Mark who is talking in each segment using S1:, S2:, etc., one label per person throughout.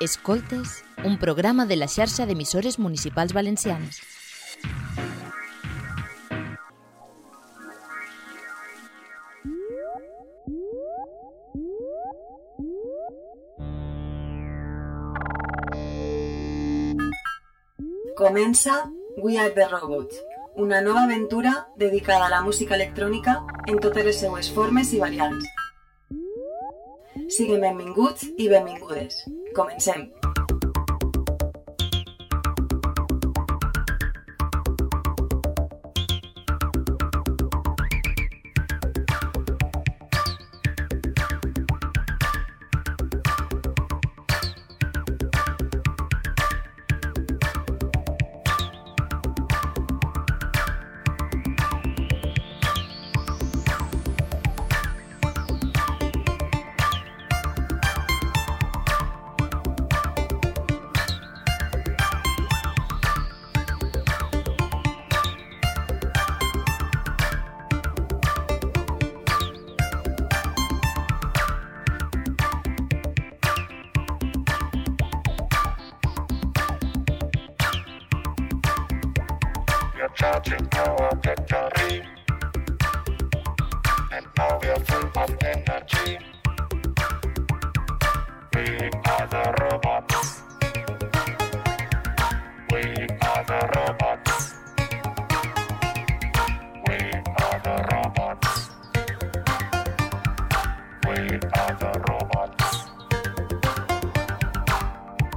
S1: Escoltes, un programa de la xarxa d'emissores municipals valencianes.
S2: Comença We Are The Robots, una nova aventura dedicada a la música electrònica en totes les seues formes i variants. Siguin benvinguts i benvingudes. Comencem.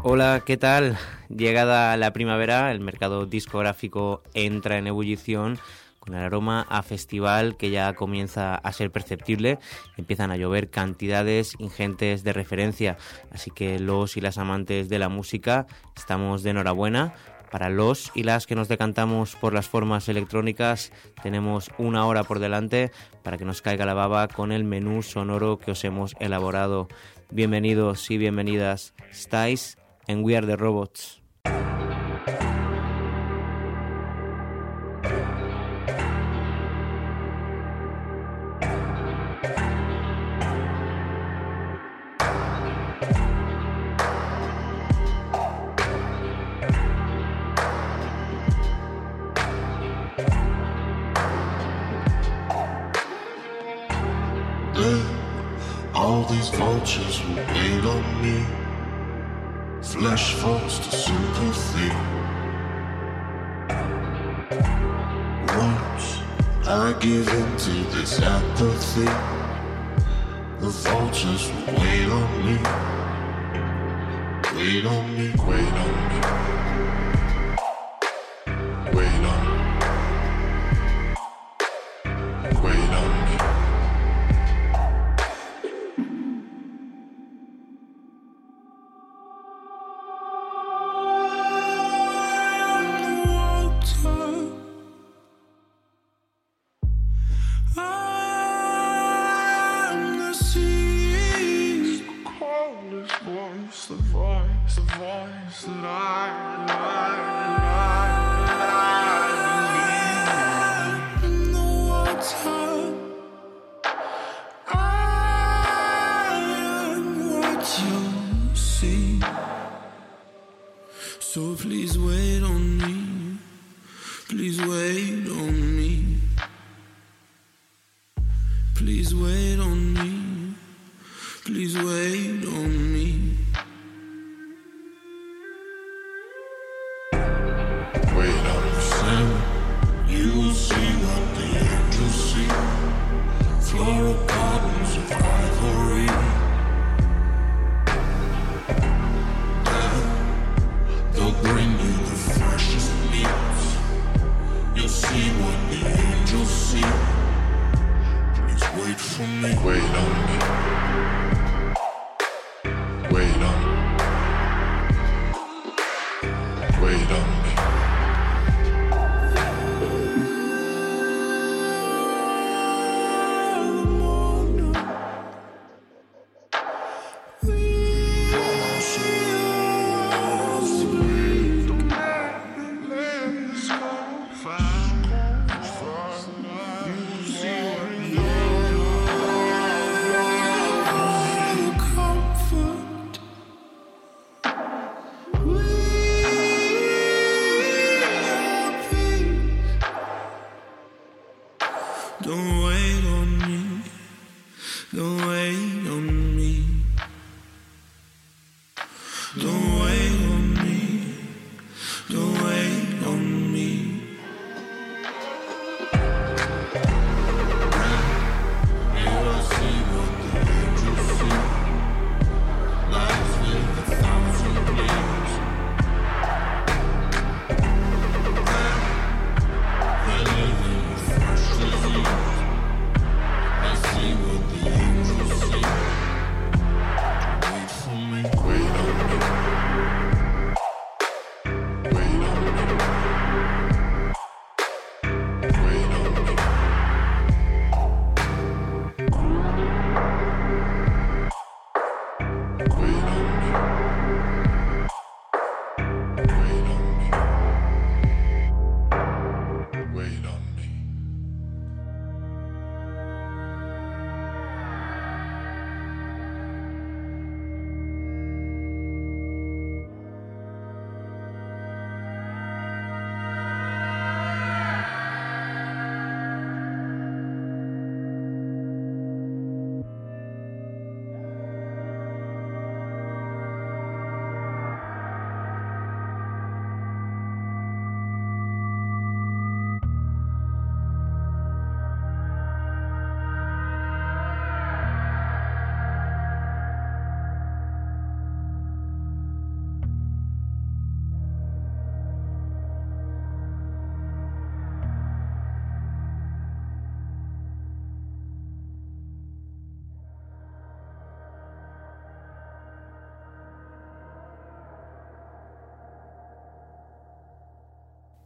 S3: Hola, ¿qué tal? Llegada la primavera, el mercado discográfico entra en ebullición con el aroma a festival que ya comienza a ser perceptible. Empiezan a llover cantidades ingentes de referencia, así que los y las amantes de la música estamos de enhorabuena. Para los y las que nos decantamos por las formas electrónicas, tenemos una hora por delante para que nos caiga la baba con el menú sonoro que os hemos elaborado. Bienvenidos y bienvenidas. Estáis en We Are the Robots.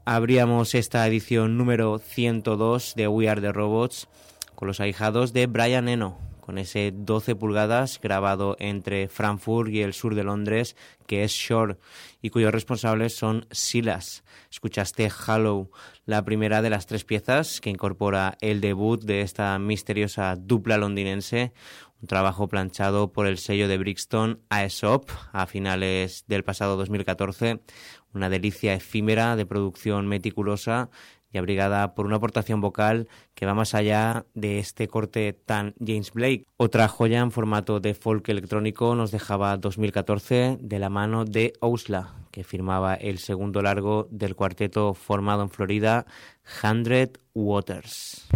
S4: Abríamos esta edición número 102 de We Are the Robots con los ahijados de Brian Eno, con ese 12 pulgadas grabado entre Frankfurt y el sur de Londres, que es Shore, y cuyos responsables son Silas. Escuchaste Hollow, la primera de las tres piezas que incorpora el debut de esta misteriosa dupla londinense, un trabajo planchado por el sello de Brixton Aesop a finales del pasado 2014, una delicia efímera de producción meticulosa y abrigada por una aportación vocal que va más allá de este corte tan James Blake. Otra joya en formato de folk electrónico nos dejaba 2014 de la mano de Ousla, que firmaba el segundo largo del cuarteto formado en Florida, Hundred Waters.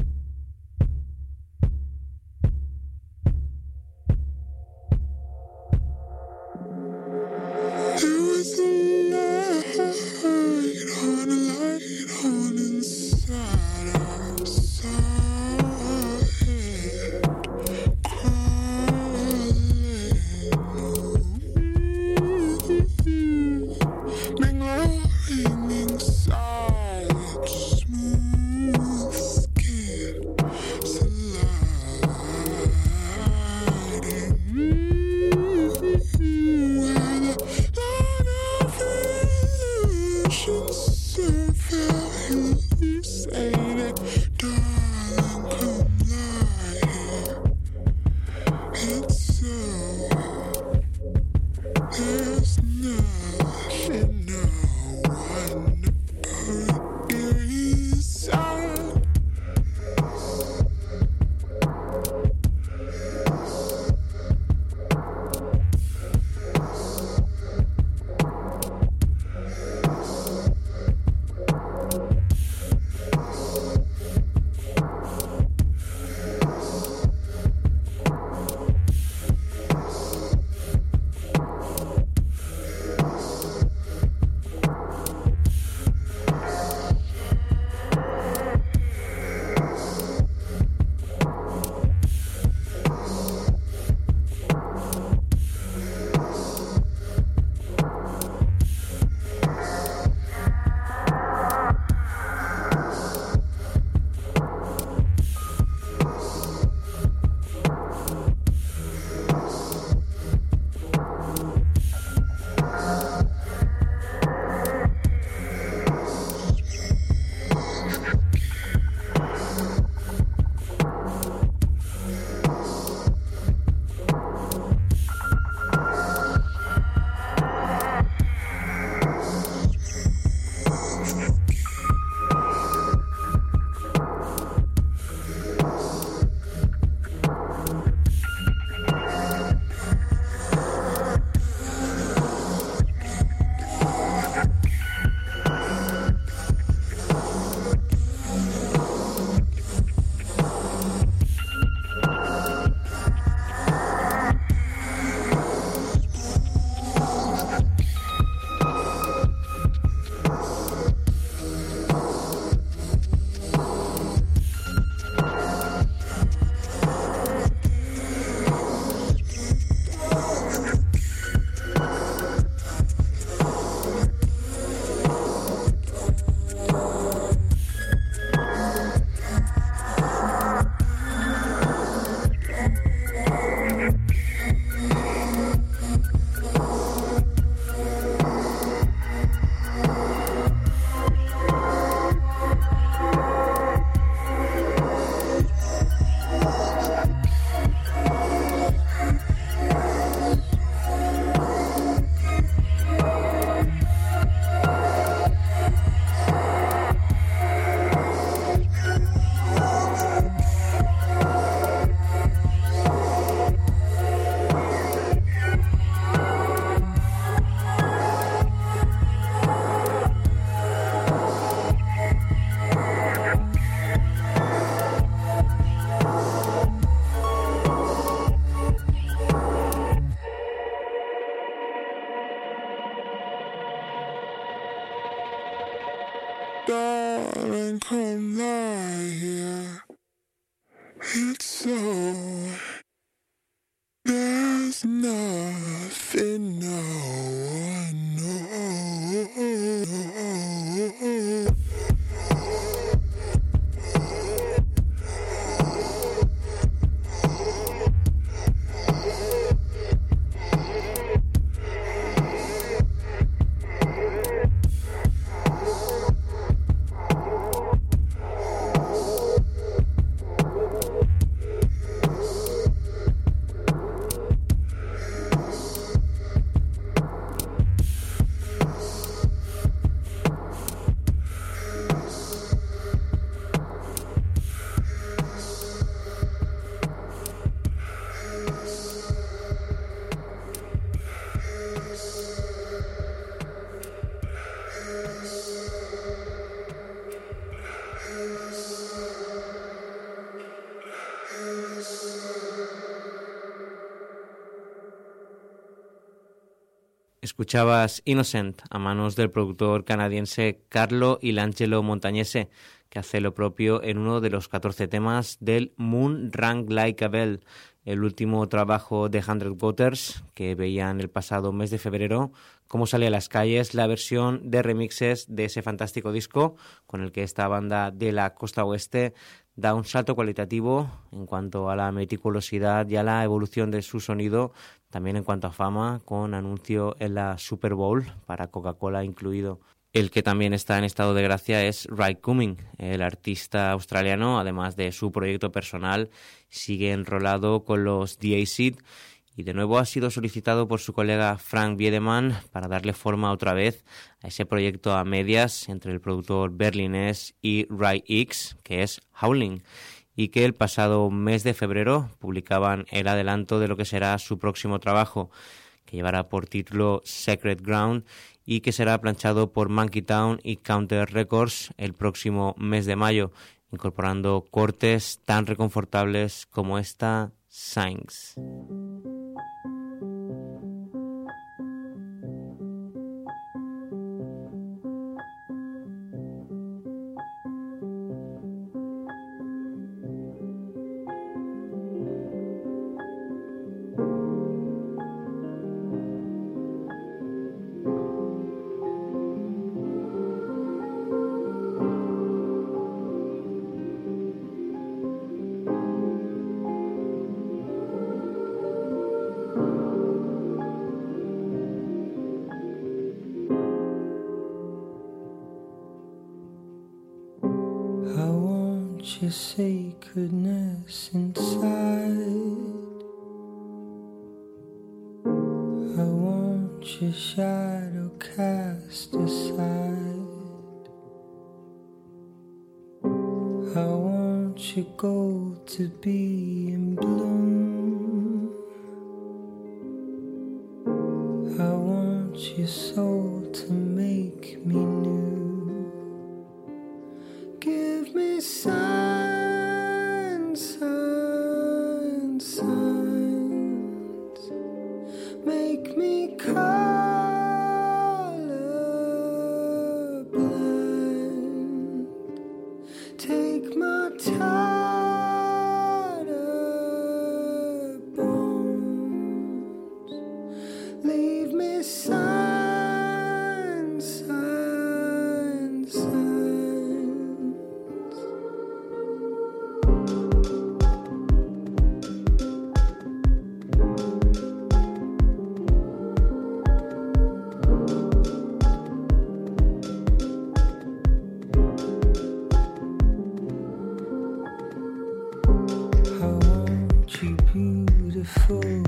S3: Escuchabas Innocent a manos del productor canadiense Carlo Ilangelo Montañese, que hace lo propio en uno de los 14 temas del Moon Rank Like a Bell, el último trabajo de Hundred Waters que veían el pasado mes de febrero, cómo sale a las calles la versión de remixes de ese fantástico disco con el que esta banda de la costa oeste da un salto cualitativo en cuanto a la meticulosidad y a la evolución de su sonido, también en cuanto a fama, con anuncio en la Super Bowl para Coca-Cola incluido. El que también está en estado de gracia es Ray Cumming, el artista australiano, además de su proyecto personal, sigue enrolado con los DAC y de nuevo ha sido solicitado por su colega Frank Biedemann para darle forma otra vez a ese proyecto a medias entre el productor berlinés y Ray X, que es Howling, y que el pasado mes de febrero publicaban el adelanto de lo que será su próximo trabajo, que llevará por título Secret Ground y que será planchado por Monkey Town y Counter Records el próximo mes de mayo, incorporando cortes tan reconfortables como esta Signs.
S5: Your sacredness inside. I want your shadow cast aside. I want your gold to be
S6: fool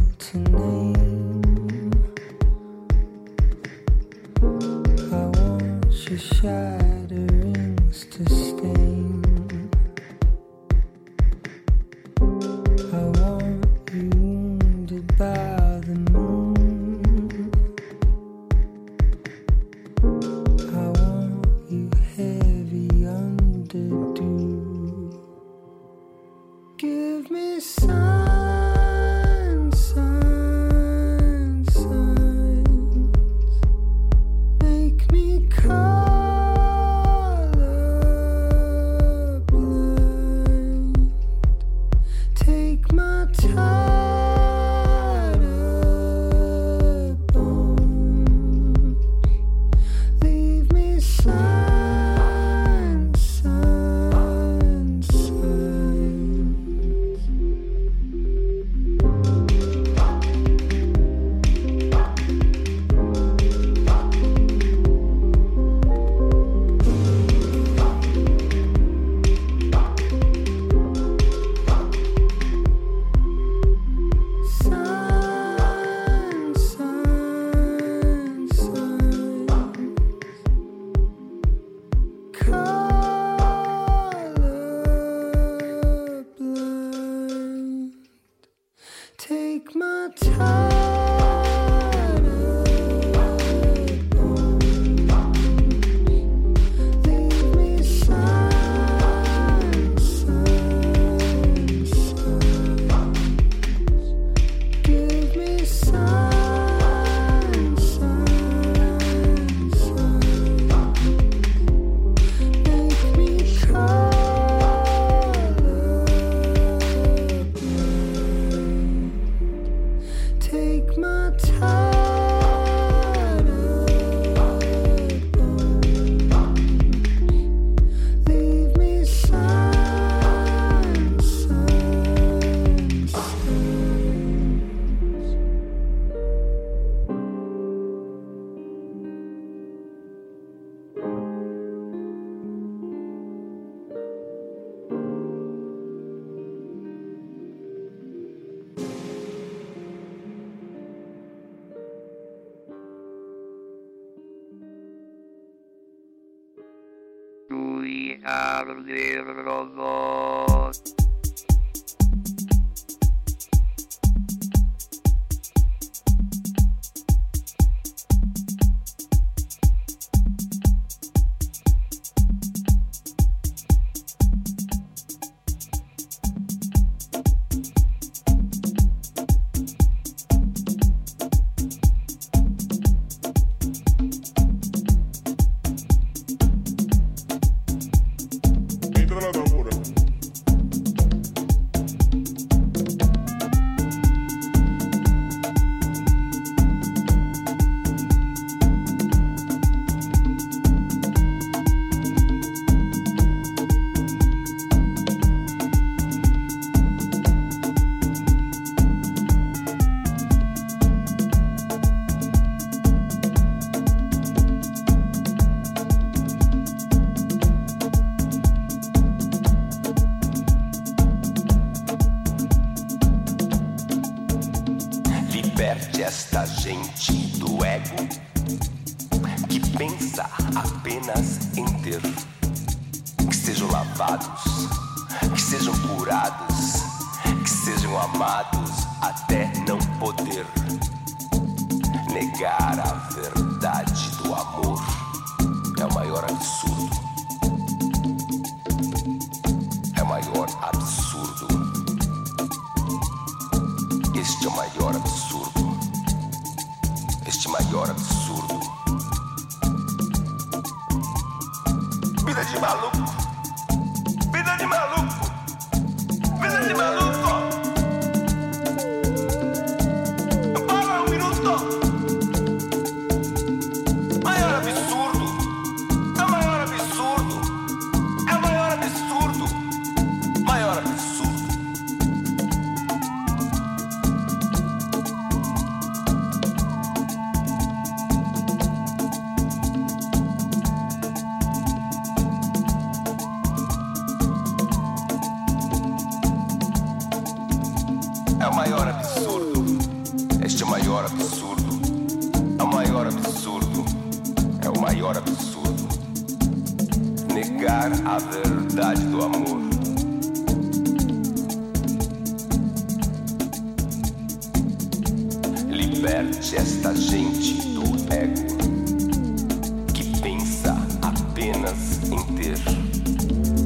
S6: Em ter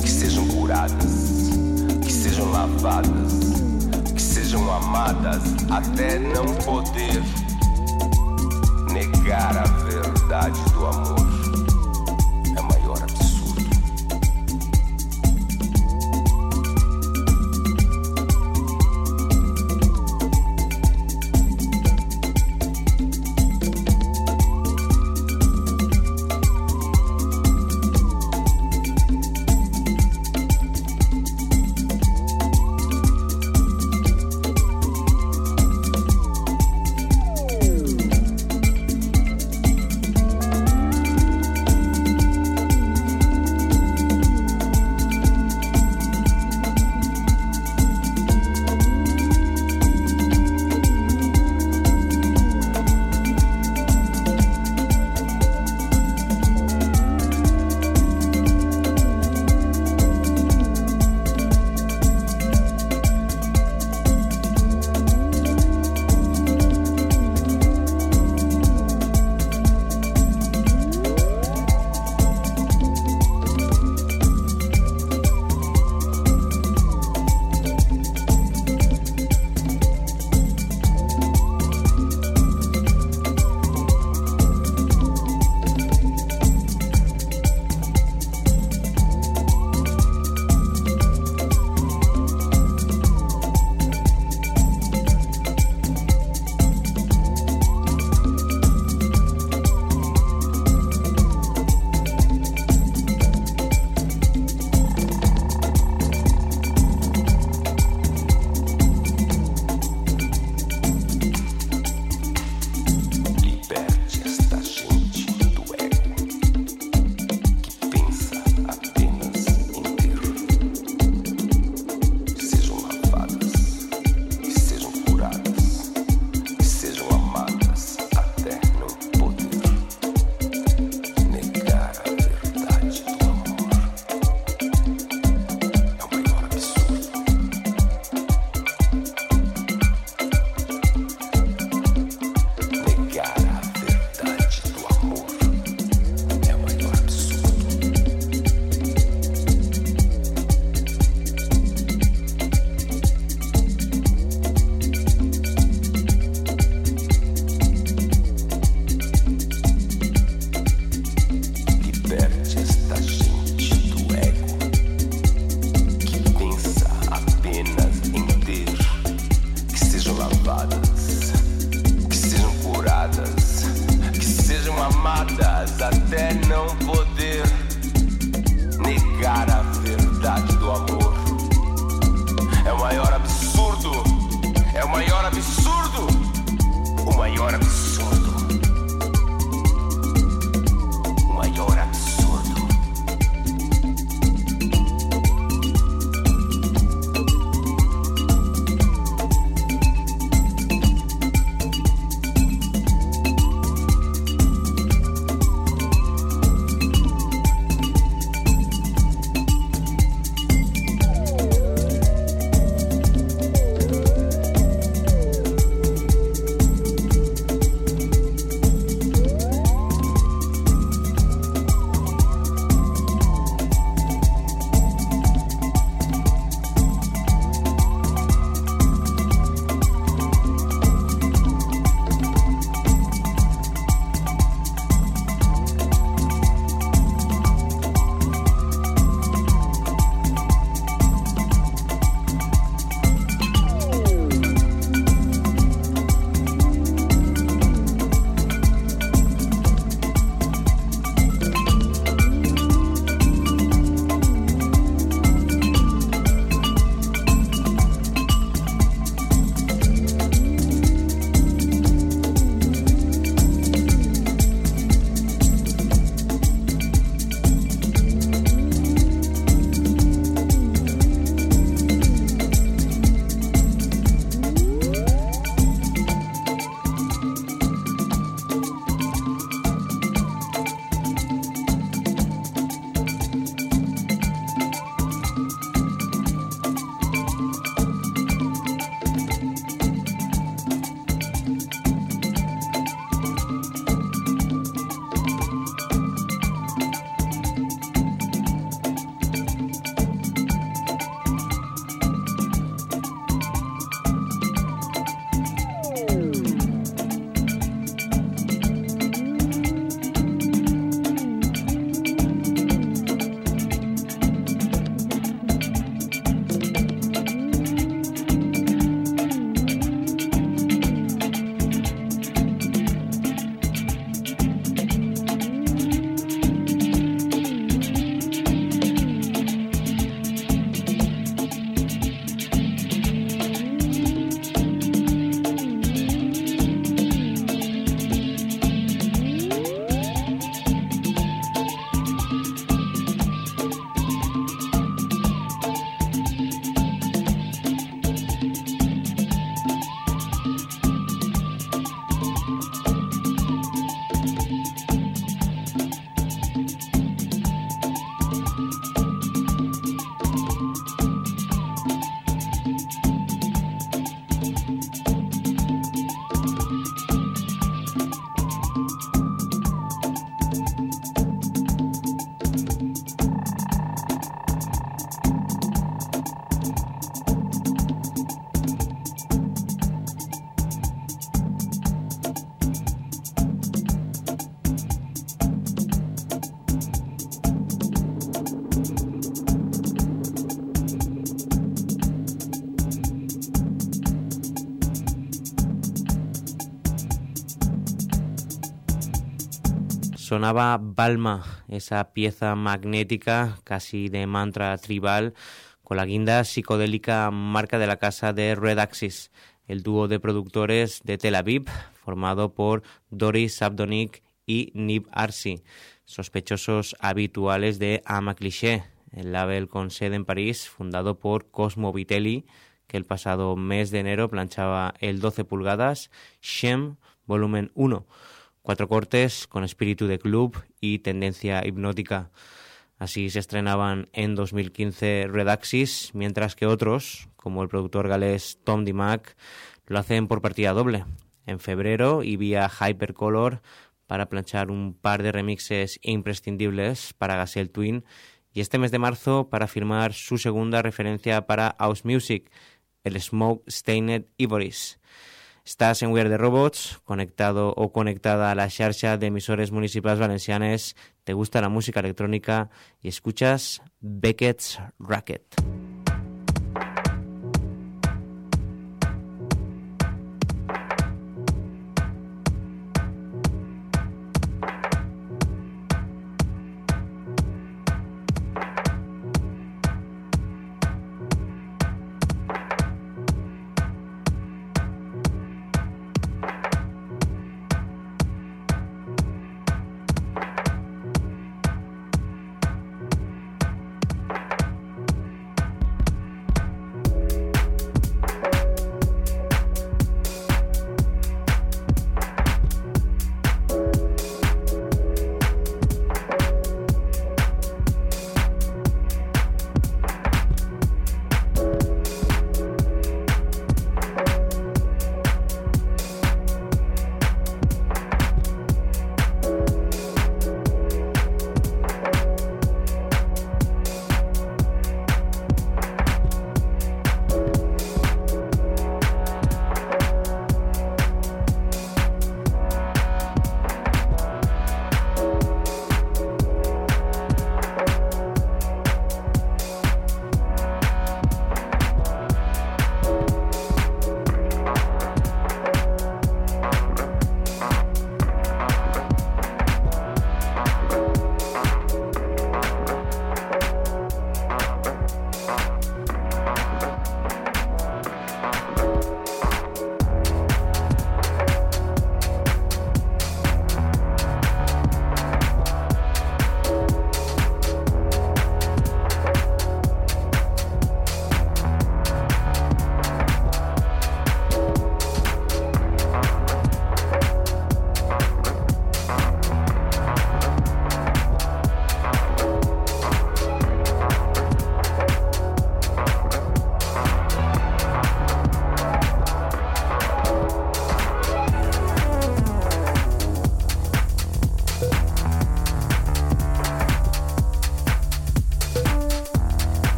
S6: Que sejam curadas, que sejam lavadas, que sejam amadas até não poder negar a verdade do amor.
S3: Sonaba Balma, esa pieza magnética casi de mantra tribal con la guinda psicodélica marca de la casa de Red Axis, el dúo de productores de Tel Aviv, formado por Doris Sabdonik y Nib Arsi, sospechosos habituales de Ama Cliché, el label con sede en París, fundado por Cosmo Vitelli, que el pasado mes de enero planchaba el 12 pulgadas Shem Volumen 1, cuatro cortes con espíritu de club y tendencia hipnótica. Así se estrenaban en 2015 Redaxis, mientras que otros, como el productor galés Tom DiMac, lo hacen por partida doble, en febrero y vía Hypercolor para planchar un par de remixes imprescindibles para Gazelle Twin y este mes de marzo para firmar su segunda referencia para House Music, el Smoke Stained Ivories. Estás en We Are the Robots, conectado o conectada a la xarxa d'emissores municipals valencianes, te gusta la música electrónica y escuchas Beckett's Racket.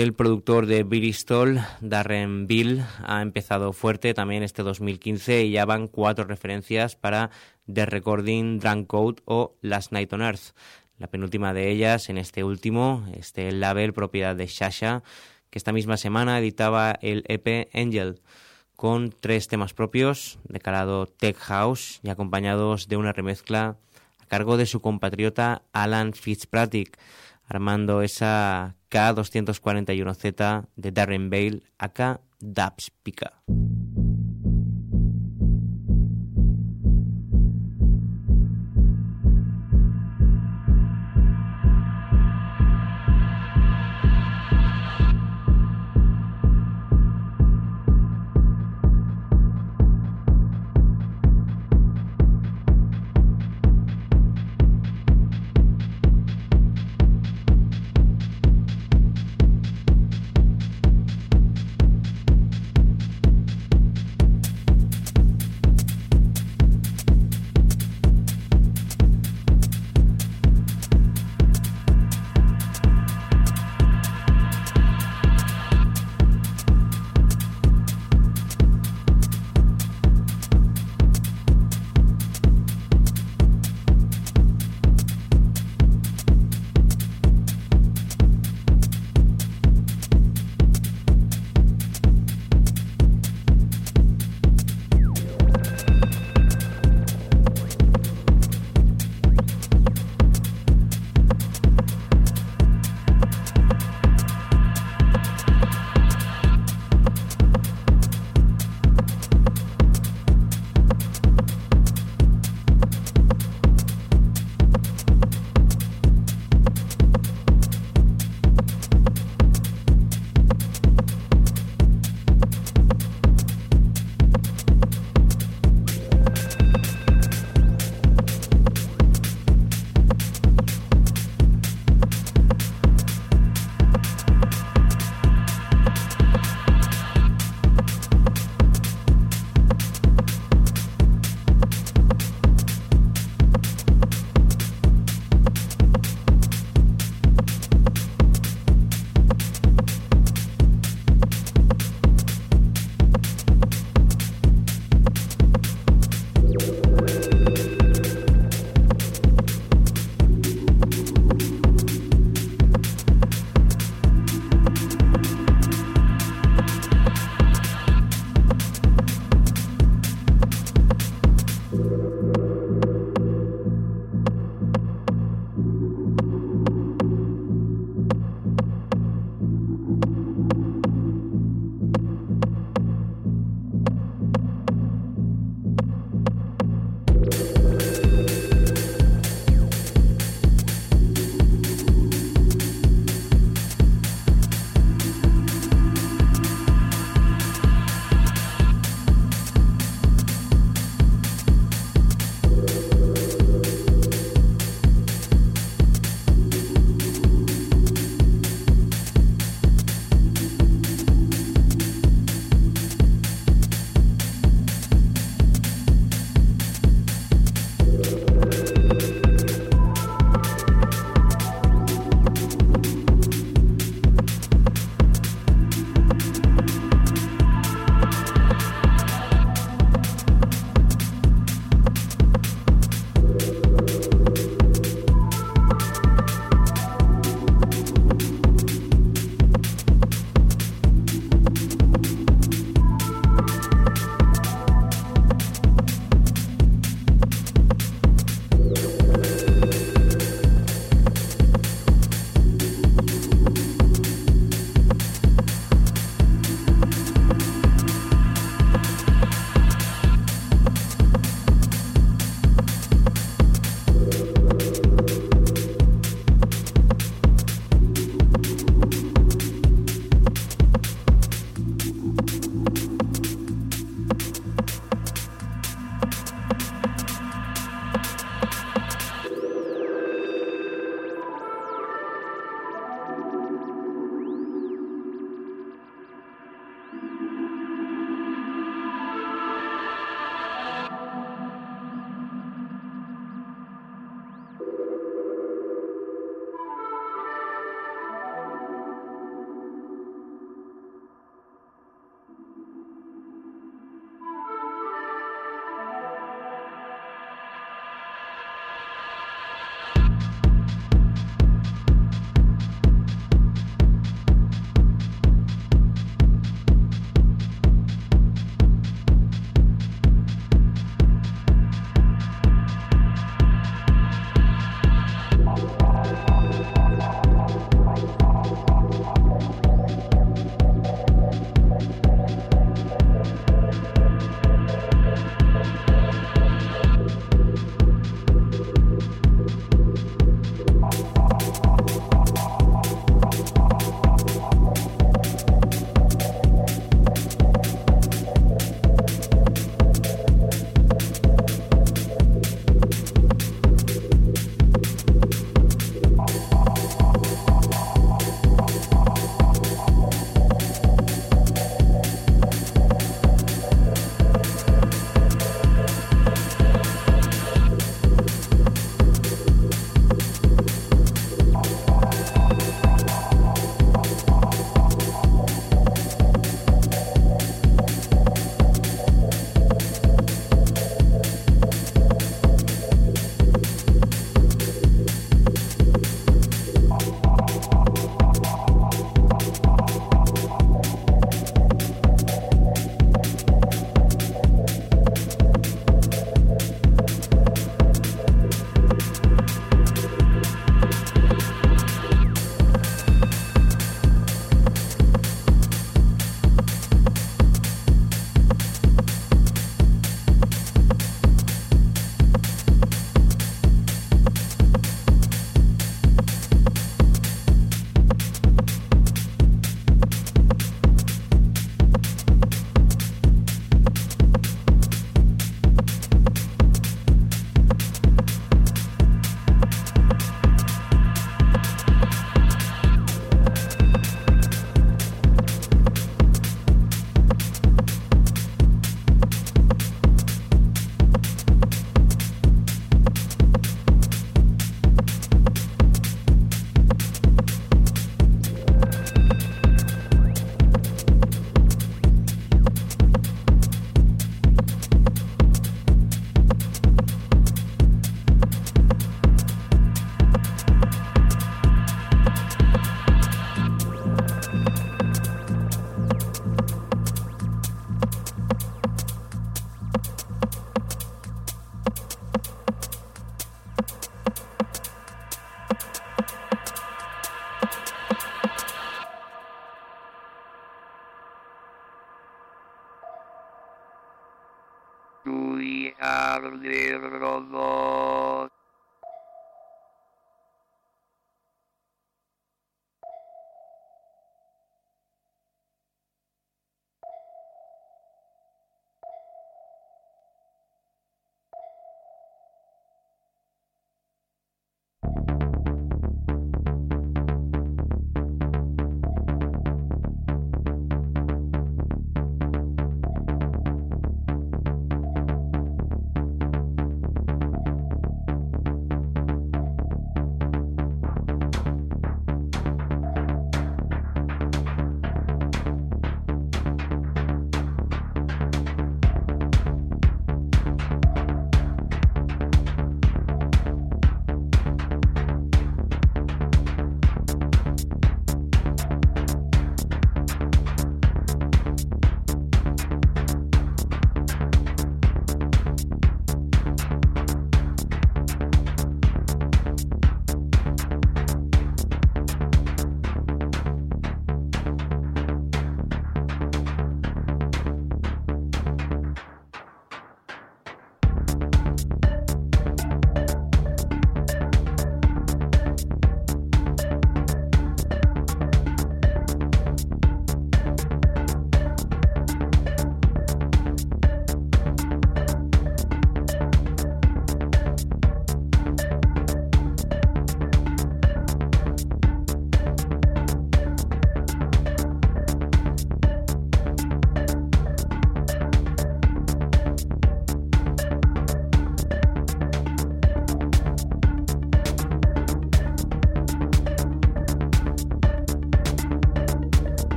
S3: El productor de Bristol, Darren Bill, ha empezado fuerte también este 2015 y ya van cuatro referencias para The Recording, Drunk Code o Last Night on Earth. La penúltima de ellas en este último, este label propiedad de Shasha, que esta misma semana editaba el EP Angel con tres temas propios de calado Tech House y acompañados de una remezcla a cargo de su compatriota Alan Fitzpatrick armando esa K241Z de Darren Bale, acá Dubs Pica.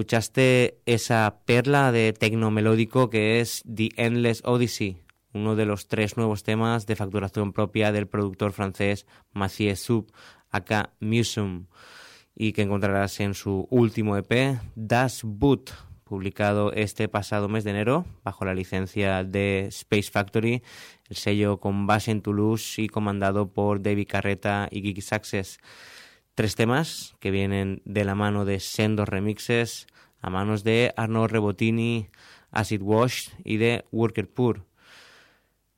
S3: Escuchaste esa perla de tecno melódico que es The Endless Odyssey, uno de los tres nuevos temas de facturación propia del productor francés Mathieu Sub, acá Museum, y que encontrarás en su último EP, Das Boot, publicado este pasado mes de enero bajo la licencia de Space Factory, el sello con base en Toulouse y comandado por David Carreta y Geeky Success. Tres temas que vienen de la mano de sendos remixes a manos de Arnaud Rebotini, Acid Wash y de Worker Pur.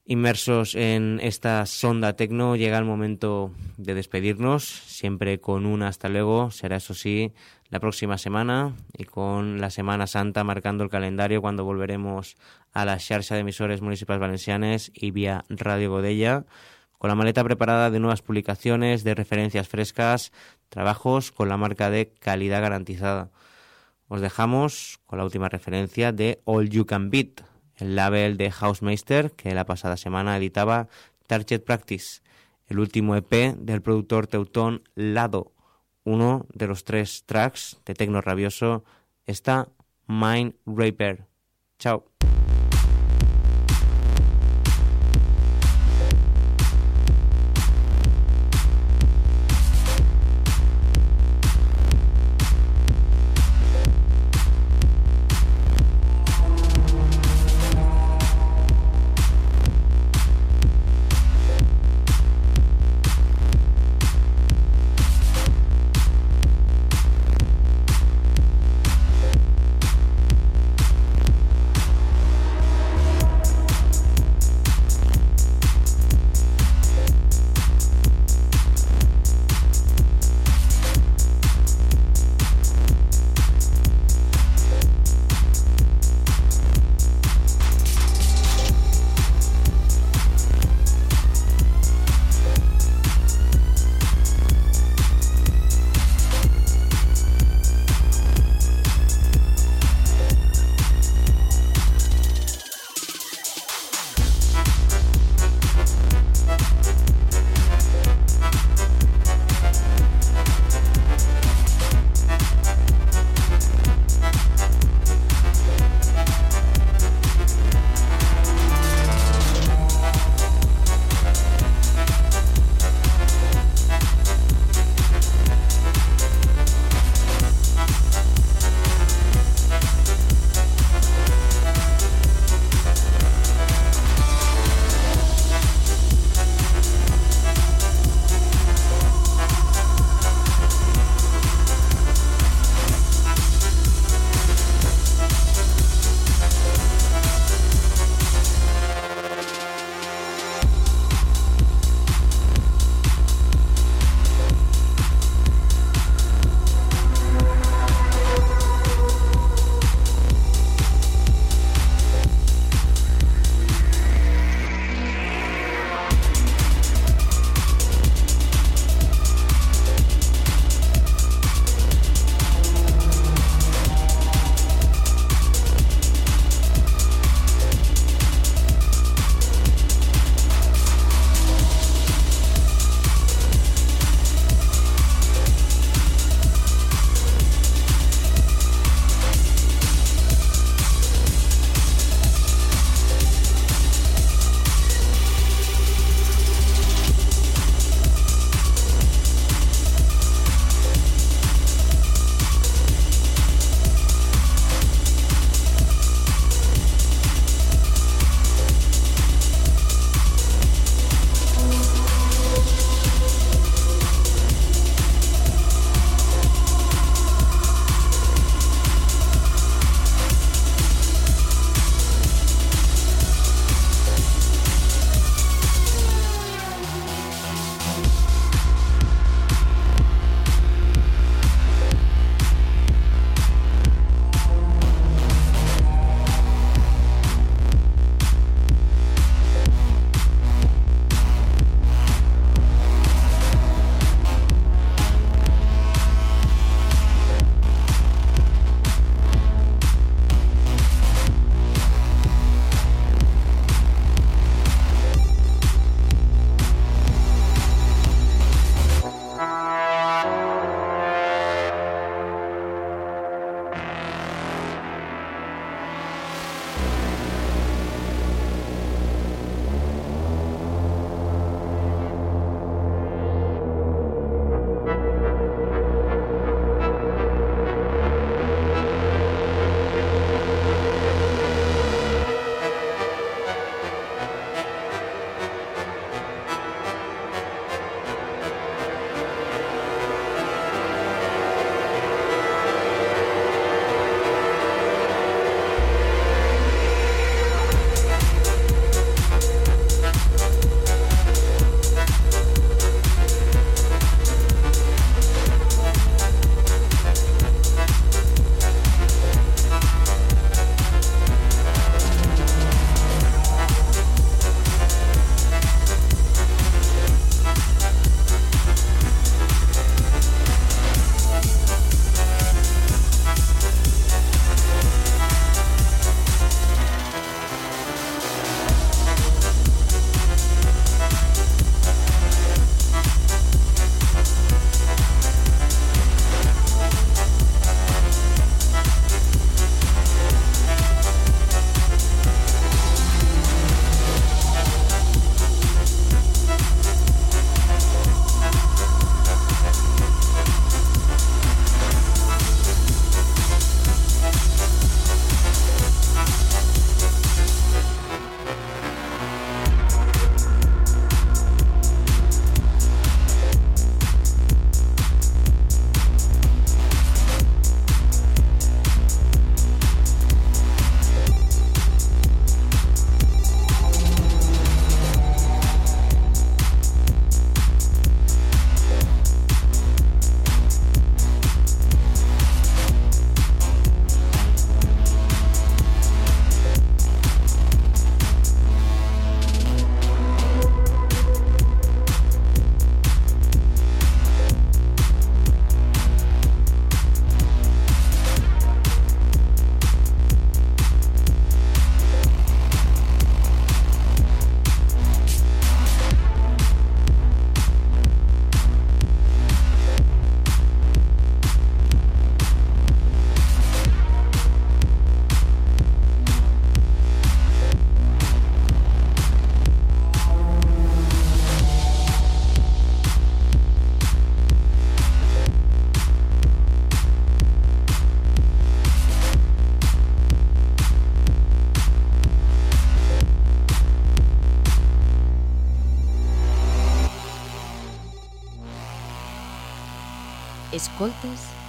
S3: Inmersos en esta sonda tecno, llega el momento de despedirnos, siempre con un hasta luego, será eso sí la próxima semana y con la Semana Santa marcando el calendario cuando volveremos a la xarxa de emisores municipales valencianes y vía Radio Godella, con la maleta preparada de nuevas publicaciones, de referencias frescas, trabajos con la marca de calidad garantizada. Os dejamos con la última referencia de All You Can Beat, el label de Housemeister que la pasada semana editaba Target Practice, el último EP del productor teutón Lado. Uno de los tres tracks de Tecno Rabioso está Mind Raper. Chao.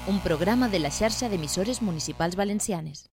S1: Un programa de la xarxa d'emissores municipals valencianes.